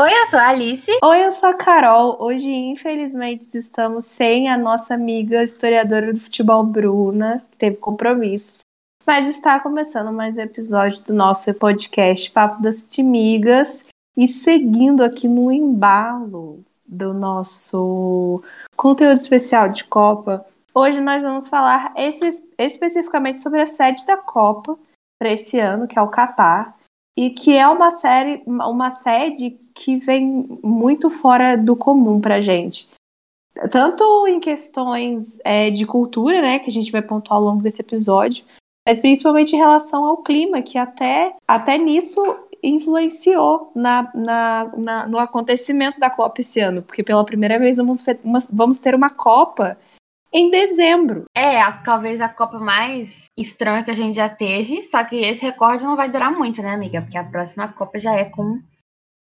Oi, eu sou a Alice. Oi, eu sou a Carol. Hoje, infelizmente, estamos sem a nossa amiga historiadora do futebol, Bruna, que teve compromissos. Mas está começando mais um episódio do nosso podcast Papo das Timigas. E seguindo aqui no embalo do nosso conteúdo especial de Copa, hoje nós vamos falar esse, especificamente sobre a sede da Copa para esse ano, que é o Catar e que é uma série, uma sede que vem muito fora do comum pra gente. Tanto em questões é, de cultura, né, que a gente vai pontuar ao longo desse episódio, mas principalmente em relação ao clima, que até, até nisso influenciou na, na, na, no acontecimento da Copa esse ano, porque pela primeira vez vamos, vamos ter uma Copa em dezembro. É, a, talvez a Copa mais estranha que a gente já teve, só que esse recorde não vai durar muito, né, amiga? Porque a próxima Copa já é com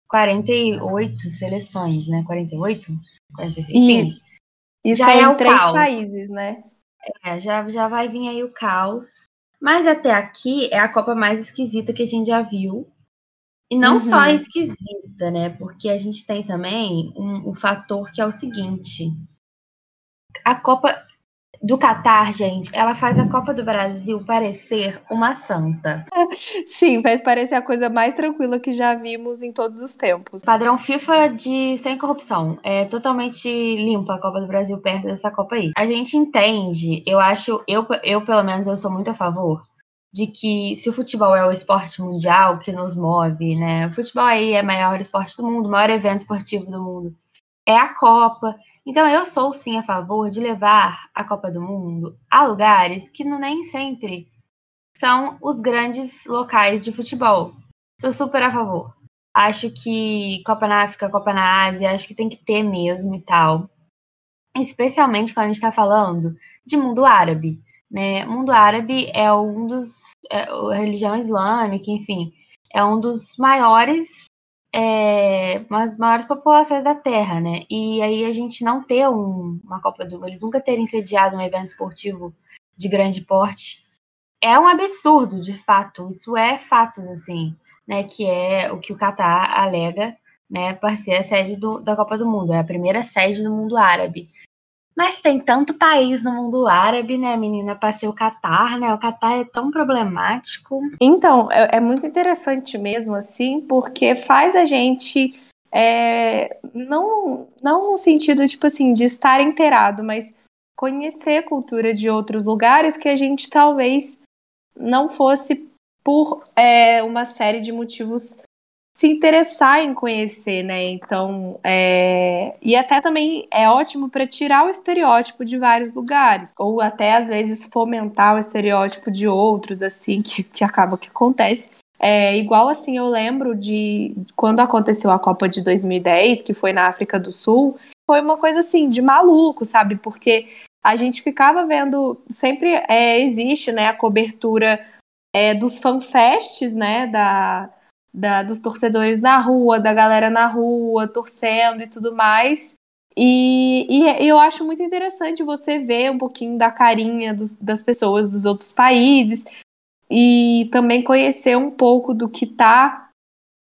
48 seleções, né? 48? 46? Enfim, Isso já é, em três caos. países, né? É, já, já vai vir aí o caos. Mas até aqui é a Copa mais esquisita que a gente já viu. E não uhum. só esquisita, né? Porque a gente tem também um, um fator que é o seguinte: a Copa do Catar, gente, ela faz a Copa do Brasil parecer uma santa. Sim, faz parecer a coisa mais tranquila que já vimos em todos os tempos. Padrão FIFA de sem corrupção. É totalmente limpa a Copa do Brasil perto dessa Copa aí. A gente entende, eu acho, eu, eu pelo menos eu sou muito a favor de que se o futebol é o esporte mundial que nos move, né? O futebol aí é o maior esporte do mundo, o maior evento esportivo do mundo. É a Copa. Então, eu sou sim a favor de levar a Copa do Mundo a lugares que nem sempre são os grandes locais de futebol. Sou super a favor. Acho que Copa na África, Copa na Ásia, acho que tem que ter mesmo e tal. Especialmente quando a gente está falando de mundo árabe. Né? Mundo árabe é um dos. É, religião islâmica, enfim, é um dos maiores é, as maiores populações da Terra, né? E aí a gente não ter um, uma Copa do Mundo, eles nunca terem sediado um evento esportivo de grande porte, é um absurdo, de fato. Isso é fatos, assim, né? Que é o que o Catar alega, né? Para ser a sede do, da Copa do Mundo, é a primeira sede do mundo árabe. Mas tem tanto país no mundo árabe, né, menina, para ser o Catar, né? O Catar é tão problemático. Então, é, é muito interessante mesmo, assim, porque faz a gente. É, não, não no sentido, tipo assim, de estar inteirado, mas conhecer cultura de outros lugares que a gente talvez não fosse por é, uma série de motivos se interessar em conhecer, né? Então, é... e até também é ótimo para tirar o estereótipo de vários lugares, ou até às vezes fomentar o estereótipo de outros, assim, que, que acaba que acontece. É igual assim, eu lembro de quando aconteceu a Copa de 2010, que foi na África do Sul, foi uma coisa assim de maluco, sabe? Porque a gente ficava vendo, sempre é, existe, né, a cobertura é, dos fanfests, né, da da, dos torcedores na rua, da galera na rua, torcendo e tudo mais. E, e, eu acho muito interessante você ver um pouquinho da carinha dos, das pessoas dos outros países e também conhecer um pouco do que tá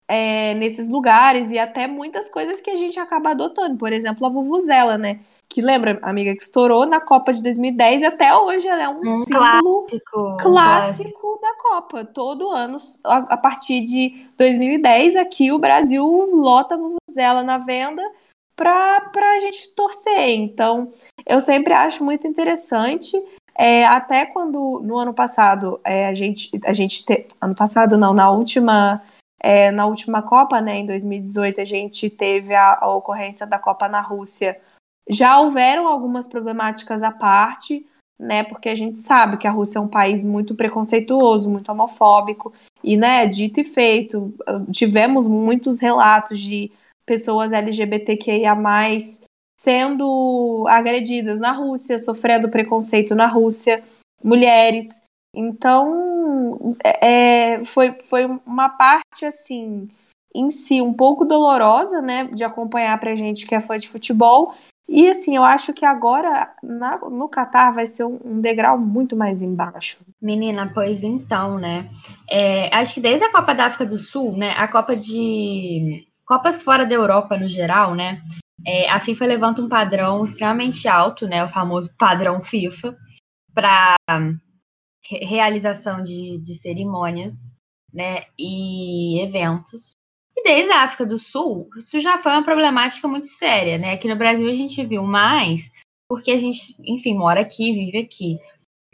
é, nesses lugares e até muitas coisas que a gente acaba adotando. Por exemplo, a Vuvuzela, né? Que lembra, amiga, que estourou na Copa de 2010 e até hoje ela é um, um símbolo clássico, clássico da Copa. Todo ano, a, a, partir de 2010, aqui o Brasil lota a Vuvuzela na venda para a gente torcer. Então, eu sempre acho muito interessante. É, até quando no ano passado é, a gente a gente te, ano passado não na última é, na última Copa né em 2018 a gente teve a, a ocorrência da Copa na Rússia já houveram algumas problemáticas à parte, né? Porque a gente sabe que a Rússia é um país muito preconceituoso, muito homofóbico, e, né, dito e feito, tivemos muitos relatos de pessoas LGBTQIA sendo agredidas na Rússia, sofrendo preconceito na Rússia, mulheres. Então, é, foi, foi uma parte, assim, em si, um pouco dolorosa, né, de acompanhar pra gente que é fã de futebol, e assim, eu acho que agora na, no Catar vai ser um, um, degrau muito mais embaixo. Menina, pois então, né? É, acho que desde a Copa da África do Sul, né? A Copa de Copas fora da Europa, no geral, né? É, a FIFA levanta um padrão extremamente alto, né? O famoso padrão FIFA, para realização de, de cerimônias, né? E eventos. E desde a África do Sul, isso já foi uma problemática muito séria, né? Aqui no Brasil a gente viu mais, porque a gente, enfim, mora aqui, vive aqui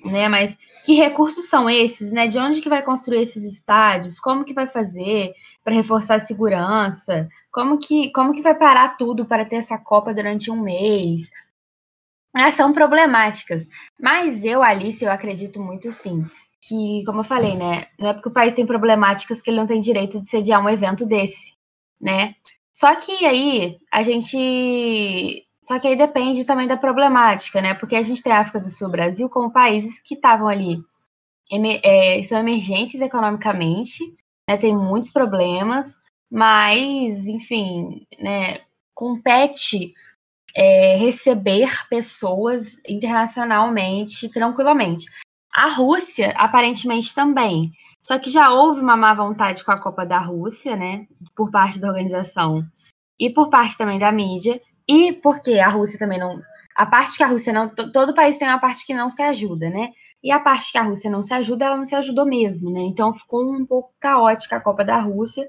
né? Mas que recursos são esses, né? De onde que vai construir esses estádios? Como que vai fazer para reforçar a segurança? Como que, como que vai parar tudo para ter essa Copa durante um mês? Ah, são problemáticas. Mas eu, Alice, eu acredito muito assim que, como eu falei, né? Não é porque o país tem problemáticas que ele não tem direito de sediar um evento desse, né? Só que aí a gente só que aí depende também da problemática, né? Porque a gente tem a África do Sul Brasil como países que estavam ali, é, são emergentes economicamente, né? Tem muitos problemas, mas, enfim, né? Compete é, receber pessoas internacionalmente tranquilamente. A Rússia, aparentemente, também. Só que já houve uma má vontade com a Copa da Rússia, né? Por parte da organização e por parte também da mídia. E porque a Rússia também não. A parte que a Rússia não. Todo país tem uma parte que não se ajuda, né? E a parte que a Rússia não se ajuda, ela não se ajudou mesmo, né? Então ficou um pouco caótica a Copa da Rússia,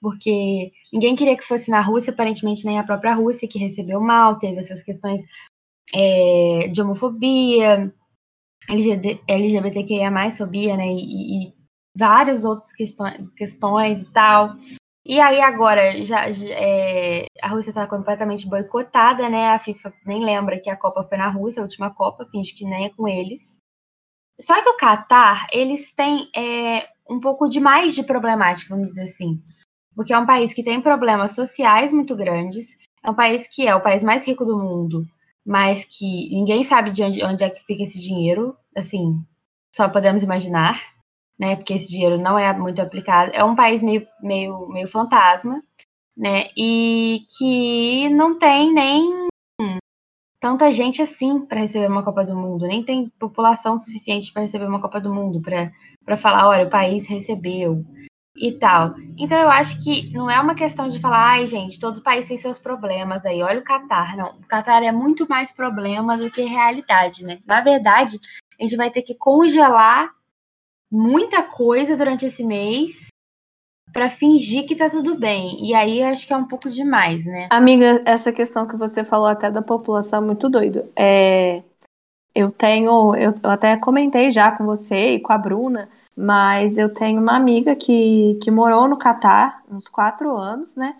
porque ninguém queria que fosse na Rússia, aparentemente nem a própria Rússia, que recebeu mal, teve essas questões é, de homofobia, LGBTQIA, fobia, né? E, e várias outras questões, questões e tal. E aí agora já, já é, a Rússia está completamente boicotada, né? A FIFA nem lembra que a Copa foi na Rússia, a última Copa, finge que nem é com eles. Só que o Catar, eles têm é, um pouco de mais de problemática, vamos dizer assim. Porque é um país que tem problemas sociais muito grandes, é um país que é o país mais rico do mundo, mas que ninguém sabe de onde, onde é que fica esse dinheiro, assim, só podemos imaginar né? Porque esse dinheiro não é muito aplicado. É um país meio, meio, meio fantasma, né? E que não tem nem tanta gente assim para receber uma Copa do Mundo, nem tem população suficiente para receber uma Copa do Mundo, para falar, olha, o país recebeu e tal. Então eu acho que não é uma questão de falar, ai, gente, todo país tem seus problemas aí, olha o Catar. Não, o Catar é muito mais problema do que realidade, né? Na verdade, a gente vai ter que congelar muita coisa durante esse mês para fingir que tá tudo bem. E aí acho que é um pouco demais, né? Amiga, essa questão que você falou até da população é muito doido. É, eu tenho, eu, eu até comentei já com você e com a Bruna, mas eu tenho uma amiga que, que morou no Catar uns quatro anos, né?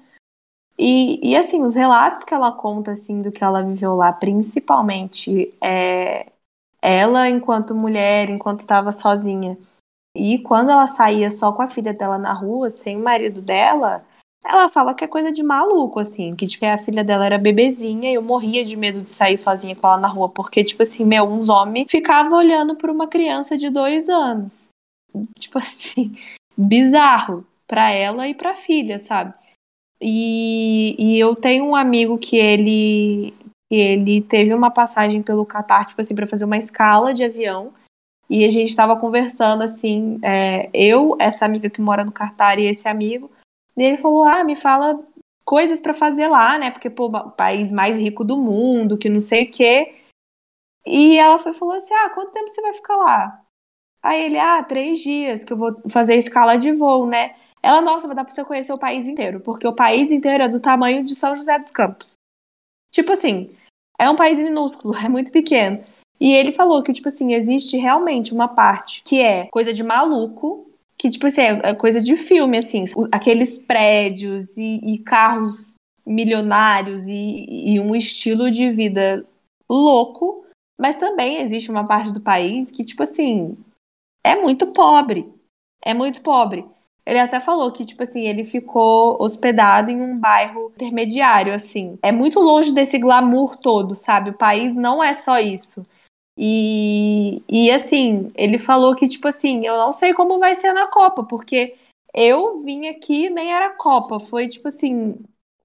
E, e assim, os relatos que ela conta assim do que ela viveu lá, principalmente é, ela enquanto mulher, enquanto estava sozinha, e quando ela saía só com a filha dela na rua, sem o marido dela, ela fala que é coisa de maluco, assim, que tipo, a filha dela era bebezinha e eu morria de medo de sair sozinha com ela na rua, porque, tipo assim, meu, uns homens ficavam olhando para uma criança de dois anos. Tipo assim, bizarro para ela e pra filha, sabe? E, e eu tenho um amigo que ele, ele teve uma passagem pelo Catar, tipo assim, pra fazer uma escala de avião. E a gente estava conversando assim, é, eu, essa amiga que mora no Cartar e esse amigo. E ele falou: Ah, me fala coisas para fazer lá, né? Porque, pô, país mais rico do mundo, que não sei o quê. E ela foi, falou assim: Ah, quanto tempo você vai ficar lá? Aí ele, ah, três dias, que eu vou fazer escala de voo, né? Ela, nossa, vai dar pra você conhecer o país inteiro, porque o país inteiro é do tamanho de São José dos Campos. Tipo assim, é um país minúsculo, é muito pequeno. E ele falou que, tipo assim, existe realmente uma parte que é coisa de maluco, que, tipo assim, é coisa de filme, assim. Aqueles prédios e, e carros milionários e, e, um estilo de vida louco. Mas também existe uma parte do país que, tipo assim, é muito pobre. É muito pobre. Ele até falou que, tipo assim, ele ficou hospedado em um bairro intermediário, assim. É muito longe desse glamour todo, sabe? O país não é só isso. E, e assim, ele falou que, tipo assim, eu não sei como vai ser na Copa, porque eu vim aqui nem era Copa, foi tipo assim,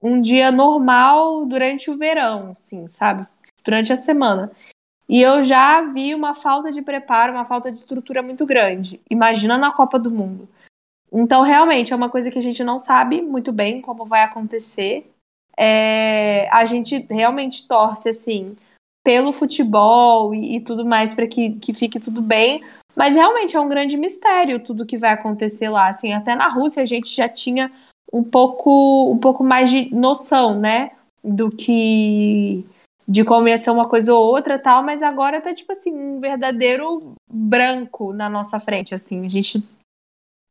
um dia normal durante o verão, assim, sabe? Durante a semana. E eu já vi uma falta de preparo, uma falta de estrutura muito grande. Imagina na Copa do Mundo. Então, realmente, é uma coisa que a gente não sabe muito bem como vai acontecer. É, a gente realmente torce, assim, pelo futebol e, e tudo mais para que, que fique tudo bem. Mas realmente é um grande mistério tudo que vai acontecer lá. Assim, até na Rússia a gente já tinha um pouco, um pouco mais de noção, né? Do que de como ia ser uma coisa ou outra tal, mas agora tá tipo assim, um verdadeiro branco na nossa frente, assim, a gente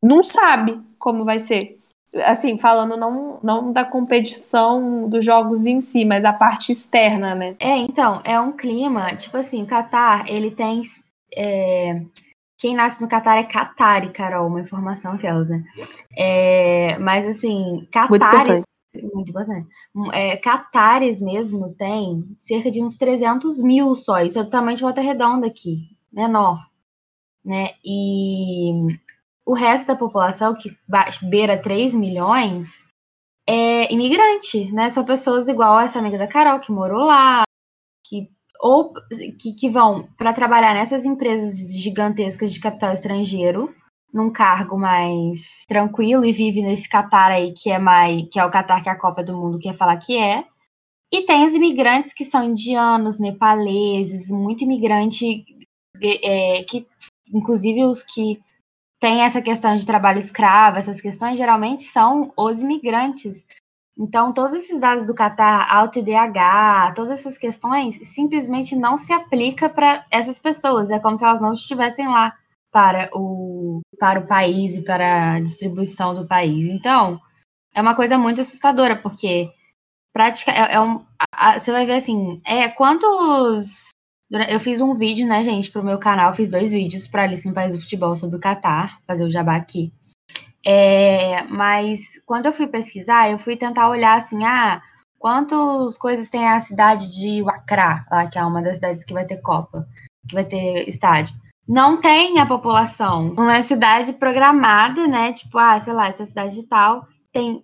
não sabe como vai ser. Assim, falando não, não da competição dos jogos em si, mas a parte externa, né? É, então, é um clima, tipo assim, o Qatar, ele tem é, quem nasce no Catar é Qatari, Carol, uma informação aquelas, né? É, mas assim, Qatares. Muito importante. É, Qatares mesmo tem cerca de uns 300 mil só. Isso é de volta redonda aqui, menor. Né? E o resto da população, que beira 3 milhões, é imigrante, né? São pessoas igual essa amiga da Carol, que morou lá, que ou que, que vão para trabalhar nessas empresas gigantescas de capital estrangeiro, num cargo mais tranquilo e vive nesse Catar aí que é mais que é o Catar que a Copa do Mundo quer falar que é. E tem os imigrantes que são indianos, nepaleses, muito imigrante é, que inclusive os que têm essa questão de trabalho escravo, essas questões geralmente são os imigrantes então, todos esses dados do Qatar, ao TDAH, todas essas questões, simplesmente não se aplica para essas pessoas. É como se elas não estivessem lá para o, para o país e para a distribuição do país. Então, é uma coisa muito assustadora, porque prática é, é um, a, você vai ver assim, é quantos eu fiz um vídeo, né, gente, pro meu canal, fiz dois vídeos para Alice em País do Futebol sobre o Qatar, fazer o jabá aqui. É, mas quando eu fui pesquisar, eu fui tentar olhar assim, ah, quantas coisas tem a cidade de Accra, lá que é uma das cidades que vai ter Copa, que vai ter estádio. Não tem a população. Uma cidade programada, né? Tipo, ah, sei lá, essa cidade de tal tem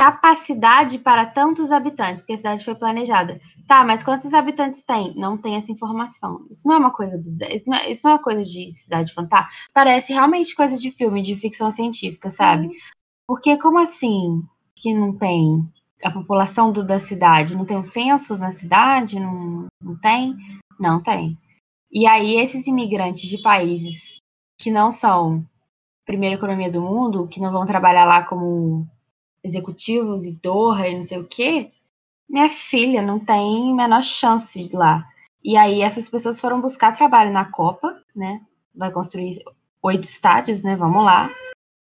capacidade para tantos habitantes, porque a cidade foi planejada. Tá, mas quantos habitantes tem? Não tem essa informação. Isso não é uma coisa isso não é, isso não é coisa de cidade fantástica. Parece realmente coisa de filme, de ficção científica, sabe? Uhum. Porque como assim que não tem a população do, da cidade? Não tem um censo na cidade? Não, não tem? Não tem. E aí esses imigrantes de países que não são primeira economia do mundo, que não vão trabalhar lá como executivos e Doha e não sei o quê, minha filha não tem menor chance de lá. E aí essas pessoas foram buscar trabalho na Copa, né? Vai construir oito estádios, né? Vamos lá.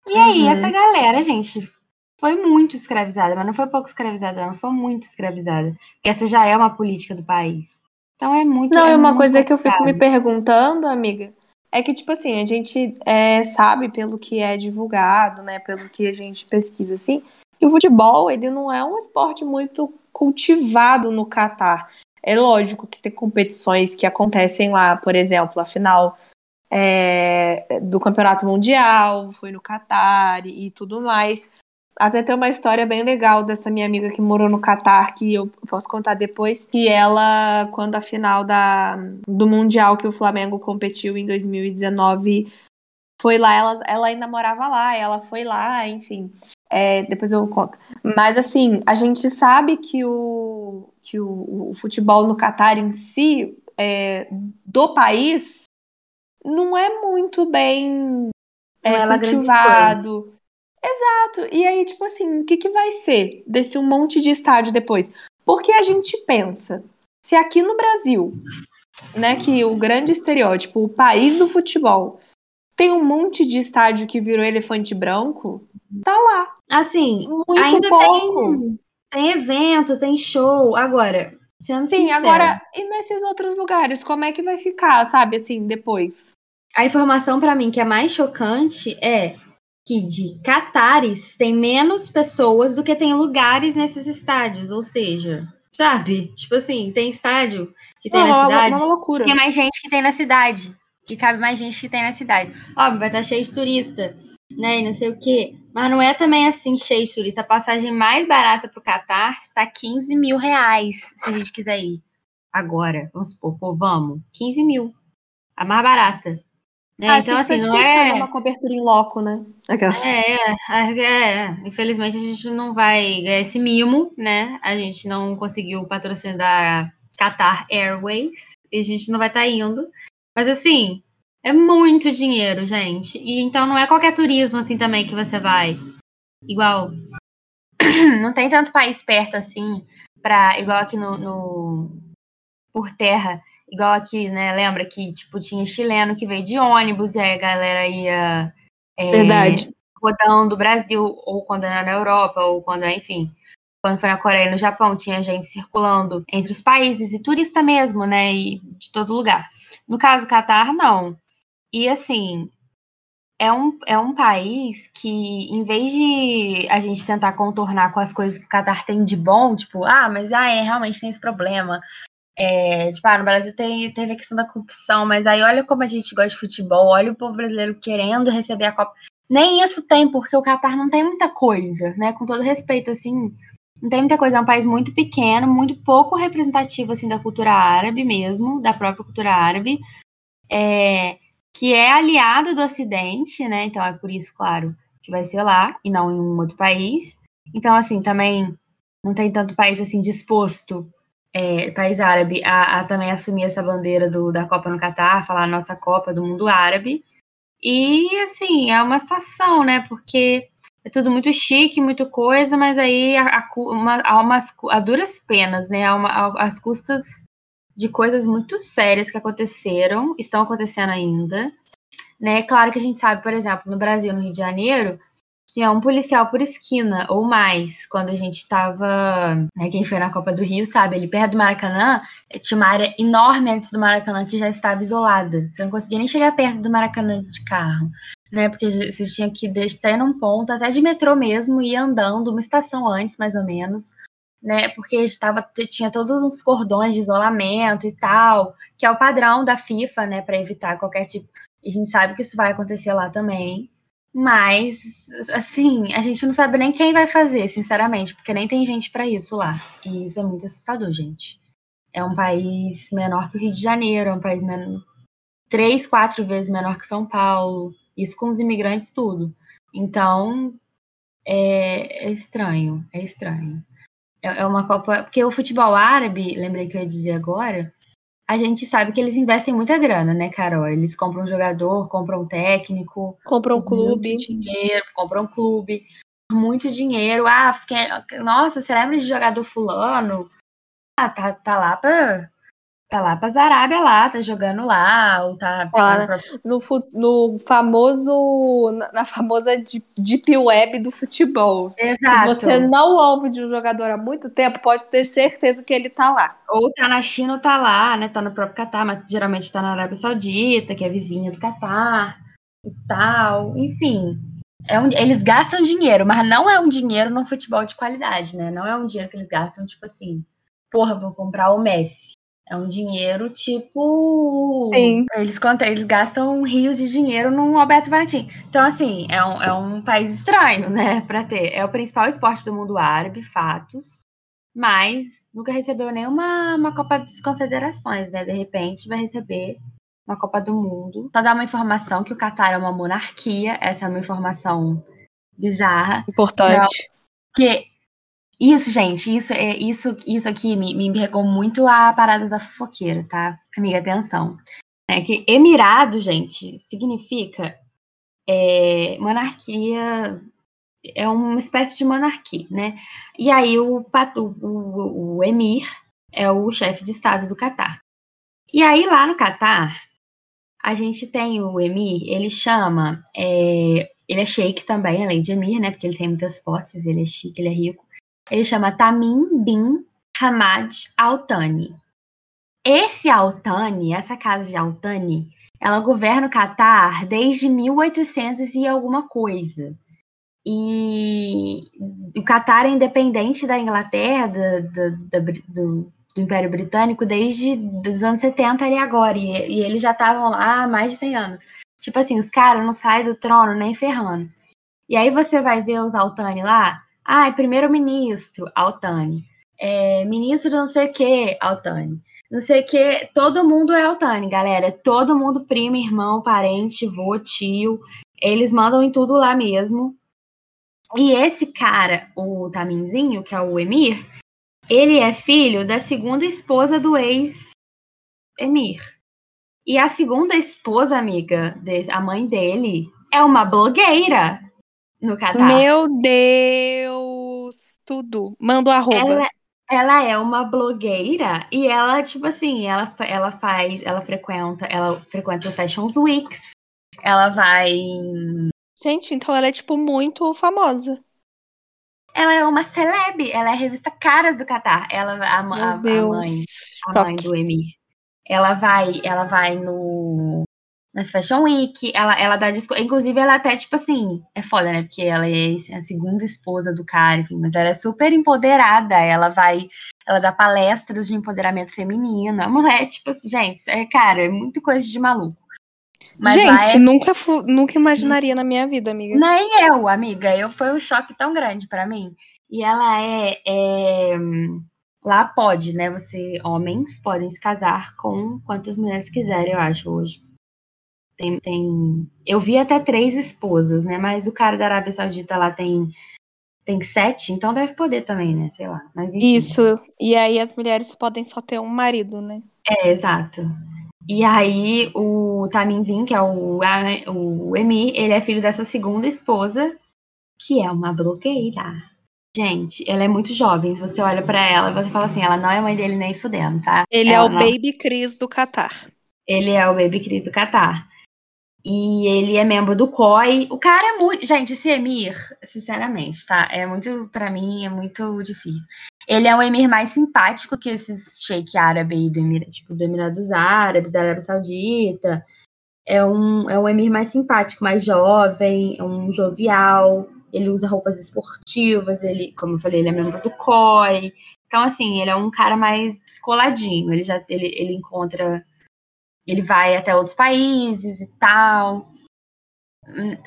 E aí uhum. essa galera, gente, foi muito escravizada, mas não foi pouco escravizada, não, foi muito escravizada. Porque essa já é uma política do país. Então é muito. Não, é uma coisa que eu fico me perguntando, amiga, é que, tipo assim, a gente é, sabe pelo que é divulgado, né? Pelo que a gente pesquisa, assim, e o futebol, ele não é um esporte muito cultivado no Catar. É lógico que tem competições que acontecem lá, por exemplo, a final é, do Campeonato Mundial foi no Catar e tudo mais. Até tem uma história bem legal dessa minha amiga que morou no Catar, que eu posso contar depois, que ela, quando a final da, do Mundial que o Flamengo competiu em 2019 foi lá, ela, ela ainda morava lá, ela foi lá, enfim. É, depois eu conto. Mas assim, a gente sabe que o, que o, o futebol no Catar em si, é, do país, não é muito bem é, é cultivado. Exato. E aí, tipo assim, o que, que vai ser desse um monte de estádio depois? Porque a gente pensa, se aqui no Brasil, né, que o grande estereótipo, o país do futebol, tem um monte de estádio que virou elefante branco. Tá lá. Assim, Muito ainda pouco. Tem, tem evento, tem show. Agora, sendo Sim, sincera, agora, e nesses outros lugares, como é que vai ficar, sabe, assim, depois? A informação para mim que é mais chocante é que de Catares tem menos pessoas do que tem lugares nesses estádios, ou seja, sabe? Tipo assim, tem estádio que tem Não, na cidade, uma loucura. tem mais gente que tem na cidade que cabe mais gente que tem na cidade. Óbvio, vai estar cheio de turista, né? E não sei o quê. Mas não é também assim cheio de turista. A passagem mais barata para o Catar está 15 mil reais, se a gente quiser ir. Agora, vamos supor, pô, vamos. 15 mil. A mais barata. É, ah, então, assim, não é... fazer uma cobertura em loco, né? É, é, é, infelizmente a gente não vai ganhar esse mimo, né? A gente não conseguiu o patrocínio da Qatar Airways e a gente não vai estar tá indo. Mas assim, é muito dinheiro, gente. E então não é qualquer turismo assim também que você vai. Igual. Não tem tanto país perto assim, para igual aqui no, no, por terra, igual aqui, né? Lembra que tipo tinha chileno que veio de ônibus e aí a galera ia é, Verdade. rodando o Brasil ou quando era na Europa ou quando, enfim, quando foi na Coreia e no Japão, tinha gente circulando entre os países e turista mesmo, né? E de todo lugar. No caso Catar, não. E assim, é um, é um país que, em vez de a gente tentar contornar com as coisas que o Qatar tem de bom, tipo, ah, mas ah, é, realmente tem esse problema. É, tipo, ah, no Brasil tem, teve a questão da corrupção, mas aí olha como a gente gosta de futebol, olha o povo brasileiro querendo receber a Copa. Nem isso tem, porque o Qatar não tem muita coisa, né? Com todo respeito, assim, não tem muita coisa. É um país muito pequeno, muito pouco representativo, assim, da cultura árabe mesmo, da própria cultura árabe. É, que é aliado do Ocidente, né? Então é por isso, claro, que vai ser lá e não em um outro país. Então, assim, também não tem tanto país assim disposto, é, país árabe, a, a, também assumir essa bandeira do, da Copa no Catar, falar nossa Copa do mundo árabe. E, assim, é uma situação, né? Porque é tudo muito chique, muito coisa, mas aí há, uma, há umas há duras penas, né? Há, uma, há as custas de coisas muito sérias que aconteceram, estão acontecendo ainda. Né? Claro que a gente sabe, por exemplo, no Brasil, no Rio de Janeiro, tinha um policial por esquina ou mais. Quando a gente estava, né, quem foi na Copa do Rio sabe, ali perto do Maracanã, eh, tinha uma área enorme antes do Maracanã que já estava isolada. Você não conseguia nem chegar perto do Maracanã de carro, né? Porque você tinha que descer num ponto, até de metrô mesmo, e andando uma estação antes, mais ou menos, né? Porque estava tinha todos uns cordões de isolamento e tal, que é o padrão da FIFA, né, para evitar qualquer tipo. A gente sabe que isso vai acontecer lá também. Mas, assim, a gente não sabe nem quem vai fazer, sinceramente, porque nem tem gente para isso lá. E isso é muito assustador, gente. É um país menor que o Rio de Janeiro, é um país três, quatro vezes menor que São Paulo. Isso com os imigrantes, tudo. Então, é, é estranho, é estranho. É, é uma Copa. Porque o futebol árabe, lembrei que eu ia dizer agora, a gente sabe que eles investem muita grana, né, Carol? Eles compram um jogador, compram um técnico, compram um clube, dinheiro, compram um clube, muito dinheiro. Ah, fiquei... nossa, você lembra de jogador fulano? Ah, tá, tá lá pra tá lá para Arábia lá, tá jogando lá, ou tá. Ah, pra... no, no famoso. Na famosa deep web do futebol. Exato. Se você não ouve de um jogador há muito tempo, pode ter certeza que ele tá lá. Ou tá na China ou tá lá, né? Tá no próprio Catar, mas geralmente tá na Arábia Saudita, que é vizinha do Catar e tal. Enfim. É um, eles gastam dinheiro, mas não é um dinheiro no futebol de qualidade, né? Não é um dinheiro que eles gastam, tipo assim, porra, vou comprar o Messi. É um dinheiro tipo. Sim. Eles, eles gastam rios de dinheiro num Alberto Valentim. Então, assim, é um, é um país estranho, né, para ter. É o principal esporte do mundo árabe, fatos. Mas nunca recebeu nenhuma uma Copa das Confederações, né? De repente vai receber uma Copa do Mundo. Só dar uma informação que o Catar é uma monarquia. Essa é uma informação bizarra. Importante. que isso, gente, isso é isso, isso aqui me, me pegou muito a parada da fofoqueira, tá? Amiga, atenção. É que Emirado, gente, significa é, monarquia, é uma espécie de monarquia, né? E aí o, o, o emir é o chefe de estado do Catar. E aí lá no Catar, a gente tem o emir, ele chama, é, ele é sheik também, além de emir, né? Porque ele tem muitas posses, ele é chique, ele é rico. Ele chama Tamim bin Hamad Al-Thani. Esse Al-Thani, essa casa de Al-Thani, ela governa o Catar desde 1800 e alguma coisa. E o Catar é independente da Inglaterra, do, do, do, do Império Britânico, desde os anos 70 ali agora. E, e eles já estavam lá há mais de 100 anos. Tipo assim, os caras não saem do trono nem ferrando. E aí você vai ver os Altani lá, ah, primeiro-ministro, Altani. É, ministro não sei o que, Altani. não sei o que. Todo mundo é Altani, galera. Todo mundo primo, irmão, parente, vô, tio. Eles mandam em tudo lá mesmo. E esse cara, o Taminzinho, que é o Emir, ele é filho da segunda esposa do ex-Emir. E a segunda esposa, amiga, a mãe dele, é uma blogueira no Catar. Meu Deus! Tudo. Manda o arroba. Ela, ela é uma blogueira e ela, tipo assim, ela, ela faz, ela frequenta, ela frequenta Fashion Weeks, ela vai. Gente, então ela é, tipo, muito famosa. Ela é uma celeb, ela é a revista Caras do Catar. Ela, a, a, a mãe, a mãe do Emir. Ela vai, ela vai no nas Fashion Week, ela, ela dá disco, inclusive ela até, tipo assim, é foda, né, porque ela é a segunda esposa do cara, enfim, mas ela é super empoderada, ela vai, ela dá palestras de empoderamento feminino, a mulher, tipo assim, gente, é, cara, é muito coisa de maluco. Mas gente, é... nunca, nunca imaginaria na minha vida, amiga. Nem eu, amiga, eu, foi um choque tão grande para mim, e ela é, é lá pode, né? Você, homens, podem se casar com quantas mulheres quiserem, eu acho, hoje. Tem, tem. Eu vi até três esposas, né? Mas o cara da Arábia Saudita lá tem. Tem sete, então deve poder também, né? Sei lá. Mas, enfim. Isso. E aí as mulheres podem só ter um marido, né? É, exato. E aí o Taminzin, que é o, o Emi, ele é filho dessa segunda esposa, que é uma blogueira. Gente, ela é muito jovem. Se você olha para ela, você fala assim, ela não é mãe dele nem fudendo, tá? Ele ela é o não... Baby Cris do Catar. Ele é o Baby Cris do Catar. E ele é membro do COI. O cara é muito. Gente, esse Emir, sinceramente, tá? É muito. para mim, é muito difícil. Ele é o Emir mais simpático que esses sheik árabe aí do Emir, tipo, do Emirados Árabes, da Arábia Saudita. É um, é um Emir mais simpático, mais jovem, é um jovial. Ele usa roupas esportivas, ele, como eu falei, ele é membro do COI. Então, assim, ele é um cara mais descoladinho. Ele já ele, ele encontra ele vai até outros países e tal.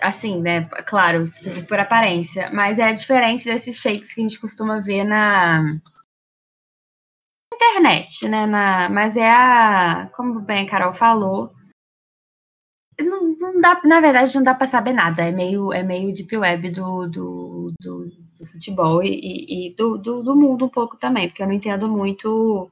Assim, né? Claro, isso tudo por aparência. Mas é diferente desses shakes que a gente costuma ver na internet, né? Na, mas é a. Como bem a Carol falou. Não, não dá, na verdade, não dá para saber nada. É meio, é meio deep web do, do, do, do futebol e, e do, do, do mundo um pouco também, porque eu não entendo muito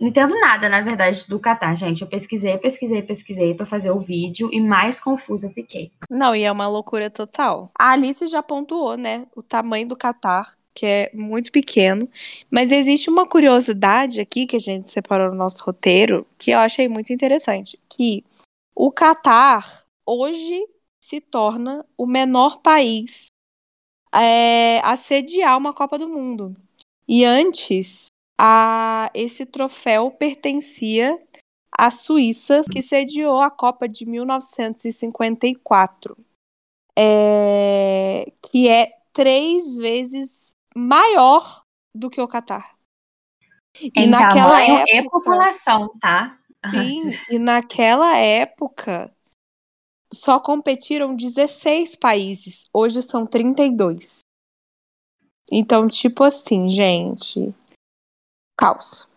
não entendo nada, na verdade, do Catar, gente. Eu pesquisei, pesquisei, pesquisei para fazer o vídeo e mais confusa fiquei. Não, e é uma loucura total. A Alice já pontuou, né, o tamanho do Catar, que é muito pequeno. Mas existe uma curiosidade aqui que a gente separou no nosso roteiro, que eu achei muito interessante. Que o Catar hoje se torna o menor país é, a sediar uma Copa do Mundo. E antes a, esse troféu pertencia à Suíça, que sediou a Copa de 1954, é, que é três vezes maior do que o Catar. E em naquela época, e população, tá? Sim, e naquela época só competiram 16 países, hoje são 32. Então, tipo assim, gente, caos.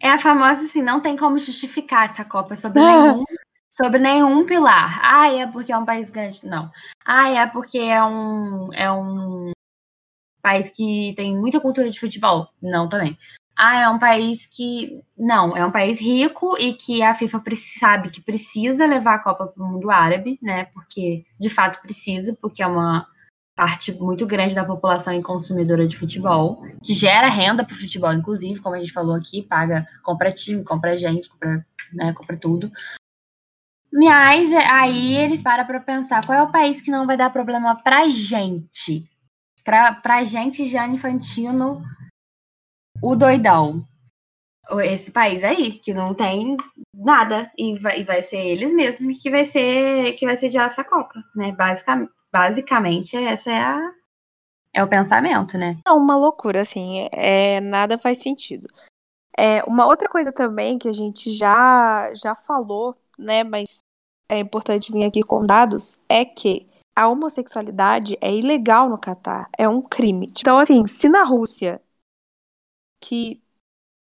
É a famosa assim, não tem como justificar essa Copa sobre nenhum, sobre nenhum pilar. Ah, é porque é um país grande. Não. Ah, é porque é um, é um país que tem muita cultura de futebol. Não, também. Ah, é um país que. Não, é um país rico e que a FIFA sabe que precisa levar a Copa para o mundo árabe, né? Porque de fato precisa, porque é uma parte muito grande da população e consumidora de futebol, que gera renda para o futebol, inclusive, como a gente falou aqui, paga, compra time, compra gente, compra, né, compra tudo. Mas é, aí eles param para pensar qual é o país que não vai dar problema para gente. Para pra gente, Gianni Infantino, o doidão. Esse país aí, que não tem nada, e vai, e vai ser eles mesmos que vai ser que vai de essa Copa, né? Basicamente, basicamente, essa é a é o pensamento, né? É uma loucura, assim, é, nada faz sentido. É, uma outra coisa também que a gente já, já falou, né, mas é importante vir aqui com dados, é que a homossexualidade é ilegal no Catar, é um crime. Então, assim, se na Rússia, que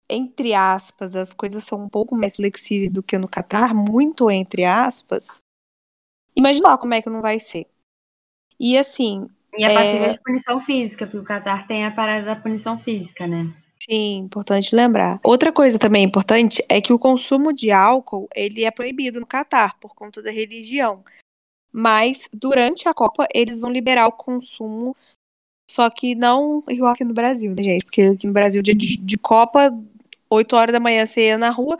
entre aspas, as coisas são um pouco mais flexíveis do que no Catar, muito entre aspas, imagina lá como é que não vai ser. E assim. E a partir é... de punição física, porque o Catar tem a parada da punição física, né? Sim, importante lembrar. Outra coisa também importante é que o consumo de álcool ele é proibido no Catar por conta da religião. Mas durante a Copa eles vão liberar o consumo, só que não igual aqui no Brasil, né, gente? Porque aqui no Brasil, dia de, de Copa, 8 horas da manhã você ia na rua,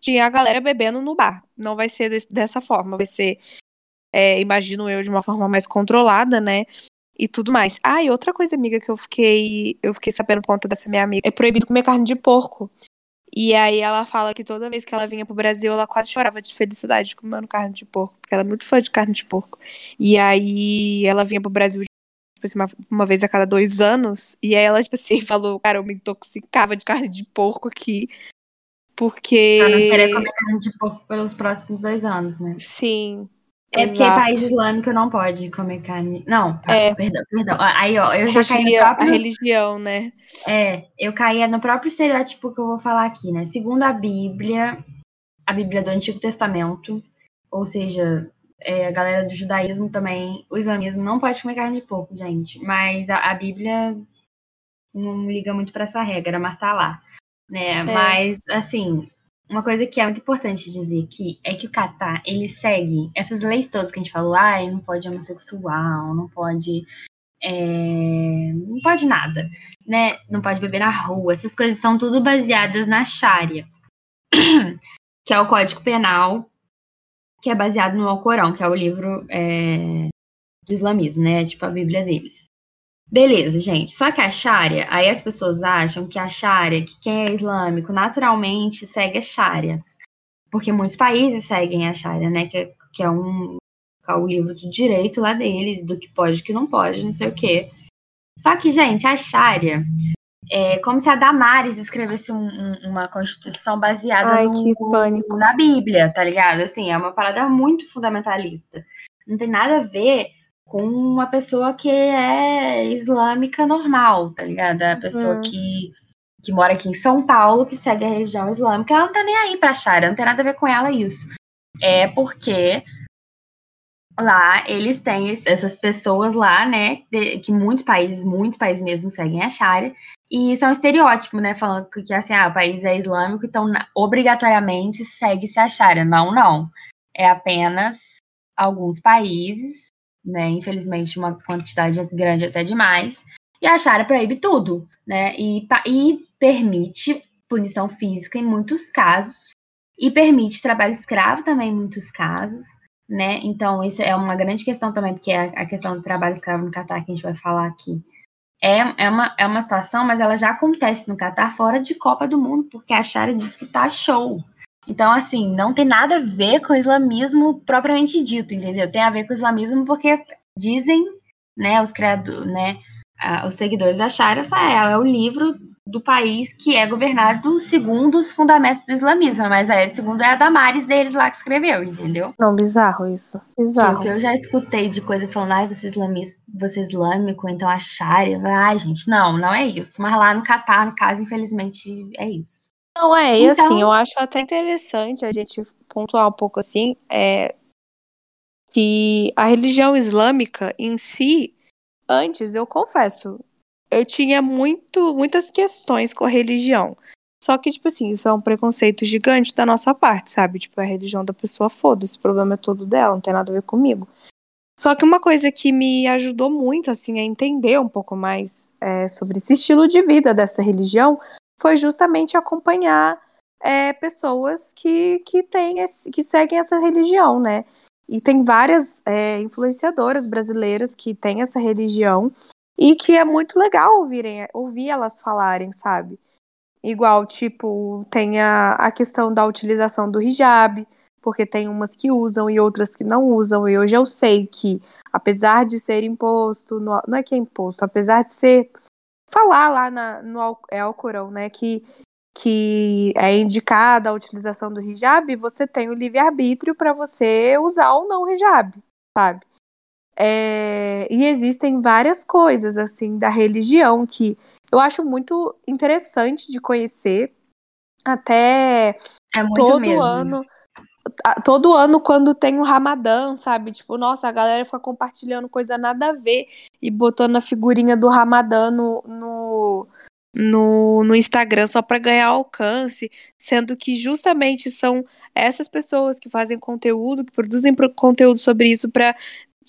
tinha a galera bebendo no bar. Não vai ser de, dessa forma, vai ser, é, imagino eu, de uma forma mais controlada, né? E tudo mais. Ah, e outra coisa, amiga, que eu fiquei, eu fiquei sabendo por conta dessa minha amiga, é proibido comer carne de porco. E aí ela fala que toda vez que ela vinha pro Brasil, ela quase chorava de felicidade comendo carne de porco, porque ela é muito fã de carne de porco. E aí ela vinha pro Brasil tipo assim, uma, uma, vez a cada dois anos. E aí ela, tipo assim, falou, cara, eu me intoxicava de carne de porco aqui. Porque. Ela não queria comer carne de porco pelos próximos dois anos, né? Sim. É Exato. porque país islâmico não pode comer carne. Não, é. perdão, perdão. Aí, ó, eu já caí no próprio... A religião, né? É, eu caía no próprio estereótipo que eu vou falar aqui, né? Segundo a Bíblia, a Bíblia do Antigo Testamento, ou seja, é, a galera do judaísmo também, o islamismo não pode comer carne de porco, gente. Mas a, a Bíblia não liga muito para essa regra, mas tá lá. Né? É. Mas, assim, uma coisa que é muito importante dizer aqui é que o Catar, ele segue essas leis todas que a gente falou, ah, não pode homossexual, não pode. É, não pode nada, né? Não pode beber na rua. Essas coisas são tudo baseadas na Sharia, que é o Código Penal que é baseado no Alcorão, que é o livro é, do islamismo, né? Tipo a Bíblia deles. Beleza, gente. Só que a Sharia, aí as pessoas acham que a Sharia, que quem é islâmico, naturalmente segue a Sharia. Porque muitos países seguem a Sharia, né? Que é, que é um que é o livro do direito lá deles, do que pode e que não pode, não sei o quê. Só que, gente, a Sharia é como se a Damares escrevesse um, um, uma constituição baseada Ai, no, na Bíblia, tá ligado? Assim, é uma parada muito fundamentalista. Não tem nada a ver com uma pessoa que é islâmica normal, tá ligado? A pessoa uhum. que, que mora aqui em São Paulo, que segue a religião islâmica, ela não tá nem aí pra Sharia, não tem nada a ver com ela isso. É porque lá eles têm essas pessoas lá, né, de, que muitos países, muitos países mesmo seguem a Sharia, e isso é um estereótipo, né, falando que assim, ah, o país é islâmico, então obrigatoriamente segue-se a Sharia. Não, não. É apenas alguns países, né, infelizmente uma quantidade grande até demais, e a Sharia proíbe tudo, né, e, e permite punição física em muitos casos, e permite trabalho escravo também em muitos casos, né? Então, isso é uma grande questão também, porque a, a questão do trabalho escravo no Catar, que a gente vai falar aqui, é, é, uma, é uma situação, mas ela já acontece no Catar fora de Copa do Mundo, porque a Sharia diz que tá show. Então, assim, não tem nada a ver com o islamismo propriamente dito, entendeu? Tem a ver com o islamismo porque dizem, né, os criadores, né, os seguidores da Sharia, é, é o livro do país que é governado segundo os fundamentos do islamismo, mas aí, segundo é a Damares deles lá que escreveu, entendeu? Não, bizarro isso. Bizarro. Que eu já escutei de coisa falando, ai, você, islamista, você é islâmico, então a Sharia. Ai, gente, não, não é isso. Mas lá no Catar, no caso, infelizmente, é isso. Não, é, e assim, então... assim, eu acho até interessante a gente pontuar um pouco assim, é que a religião islâmica em si, antes, eu confesso, eu tinha muito, muitas questões com a religião. Só que, tipo assim, isso é um preconceito gigante da nossa parte, sabe? Tipo, a religião da pessoa, foda-se, o problema é todo dela, não tem nada a ver comigo. Só que uma coisa que me ajudou muito, assim, a entender um pouco mais é, sobre esse estilo de vida dessa religião foi justamente acompanhar é, pessoas que, que, têm esse, que seguem essa religião, né? E tem várias é, influenciadoras brasileiras que têm essa religião e que é muito legal ouvirem, ouvir elas falarem, sabe? Igual, tipo, tem a, a questão da utilização do hijab, porque tem umas que usam e outras que não usam. E hoje eu sei que, apesar de ser imposto, não é que é imposto, apesar de ser. Falar lá na, no é Alcorão, né? Que, que é indicada a utilização do hijab, você tem o livre-arbítrio para você usar ou não o hijab, sabe? É, e existem várias coisas assim da religião que eu acho muito interessante de conhecer até É todo mesmo. ano. Todo ano, quando tem o Ramadã, sabe? Tipo, nossa, a galera fica compartilhando coisa nada a ver e botando a figurinha do Ramadã no, no, no, no Instagram só pra ganhar alcance, sendo que justamente são essas pessoas que fazem conteúdo, que produzem pro- conteúdo sobre isso pra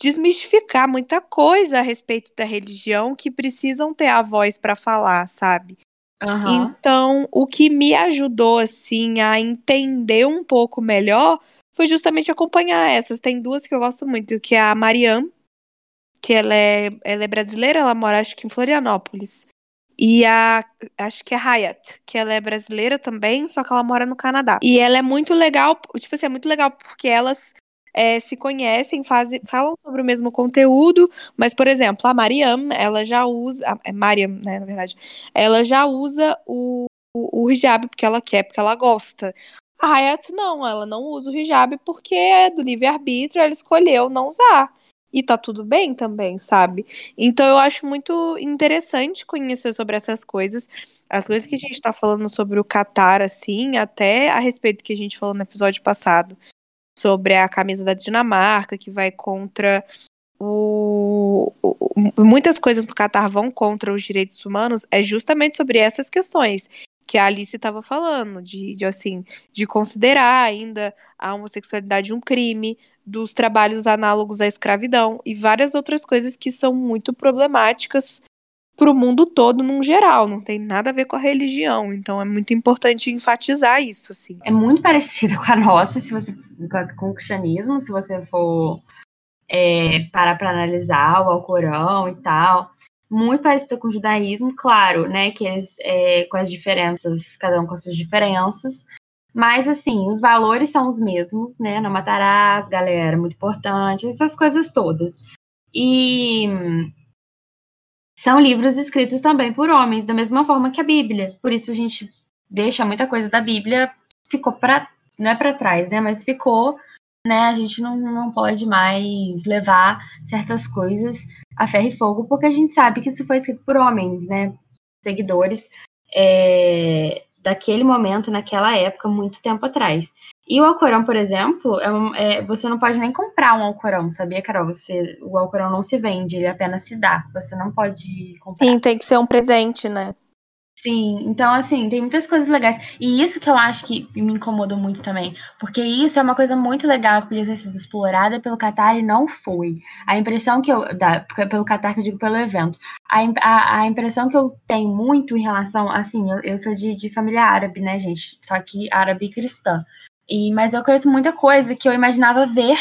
desmistificar muita coisa a respeito da religião que precisam ter a voz pra falar, sabe? Aham. Então, o que me ajudou, assim, a entender um pouco melhor foi justamente acompanhar essas. Tem duas que eu gosto muito, que é a Mariam, que ela é, ela é brasileira, ela mora, acho que em Florianópolis. E a, acho que é Hayat, que ela é brasileira também, só que ela mora no Canadá. E ela é muito legal, tipo assim, é muito legal porque elas é, se conhecem, falam sobre o mesmo conteúdo, mas, por exemplo, a Mariam, ela já usa, a- é Mariam, né, na verdade, ela já usa o, o, o hijab porque ela quer, porque ela gosta. A Hayat não, ela não usa o hijab porque é do livre-arbítrio, ela escolheu não usar. E tá tudo bem também, sabe? Então eu acho muito interessante conhecer sobre essas coisas. As coisas que a gente tá falando sobre o Catar, assim, até a respeito do que a gente falou no episódio passado, sobre a camisa da Dinamarca, que vai contra o, o- muitas coisas do Catar vão contra os direitos humanos, é justamente sobre essas questões que a Alice estava falando, de, de assim, de considerar ainda a homossexualidade um crime, dos trabalhos análogos à escravidão e várias outras coisas que são muito problemáticas para o mundo todo, num geral, não tem nada a ver com a religião, então é muito importante enfatizar isso, assim. É muito parecida com a nossa, se você com, o cristianismo, se você for é, parar para analisar o Alcorão e tal. Muito parecida com o judaísmo, claro, né? Que eles, é, com as diferenças, cada um com as suas diferenças. Mas, assim, os valores são os mesmos, né? Não matarás, galera, muito importante, essas coisas todas. E são livros escritos também por homens, da mesma forma que a Bíblia. Por isso a gente deixa muita coisa da Bíblia, ficou para não é para trás, né? Mas ficou, né? A gente não, não pode mais levar certas coisas a ferro e fogo, porque a gente sabe que isso foi escrito por homens, né? Seguidores é, daquele momento, naquela época, muito tempo atrás. E o Alcorão, por exemplo, é um- é, você não pode nem comprar um Alcorão, sabia, Carol? Você, o Alcorão não se vende, ele apenas se dá. Você não pode comprar. Sim, tem que ser um presente, né? Sim, então assim, tem muitas coisas legais. E isso que eu acho que me incomodou muito também. Porque isso é uma coisa muito legal que podia ter sido explorada pelo Qatar e não foi. A impressão que eu. Da, pelo Qatar, que eu digo pelo evento. A, a, a impressão que eu tenho muito em relação. Assim, eu, eu sou de, de família árabe, né, gente? Só que árabe cristã. E, mas eu conheço muita coisa que eu imaginava ver,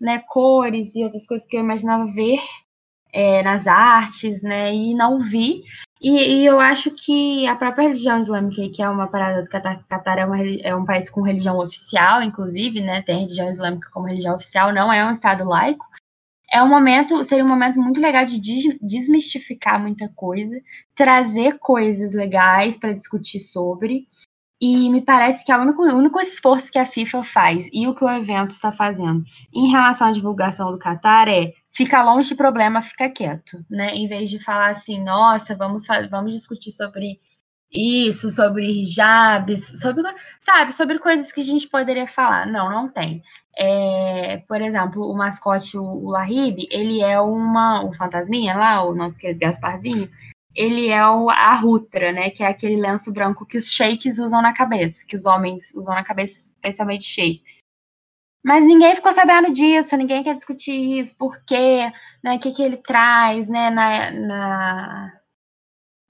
né? Cores e outras coisas que eu imaginava ver é, nas artes, né? E não vi. E, e eu acho que a própria religião islâmica, que é uma parada do Catar, Catar é, uma é um país com religião oficial, inclusive, né? Tem religião islâmica como religião oficial, não é um estado laico. É um momento, seria um momento muito legal de des- desmistificar muita coisa, trazer coisas legais para discutir sobre. E me parece que é o único, o único esforço que a FIFA faz e o que o evento está fazendo em relação à divulgação do Qatar é fica longe de problema, fica quieto, né? Em vez de falar assim, nossa, vamos, vamos discutir sobre isso, sobre hijabs, sobre, sabe, sobre coisas que a gente poderia falar. Não, não tem. É, por exemplo, o mascote, o, o Lahib, ele é uma, o fantasminha lá, o nosso querido Gasparzinho, ele é o, a rutra, né? Que é aquele lenço branco que os sheiks usam na cabeça, que os homens usam na cabeça, especialmente sheiks. Mas ninguém ficou sabendo disso, ninguém quer discutir isso, por quê, né? O que, que ele traz, né? Na, na,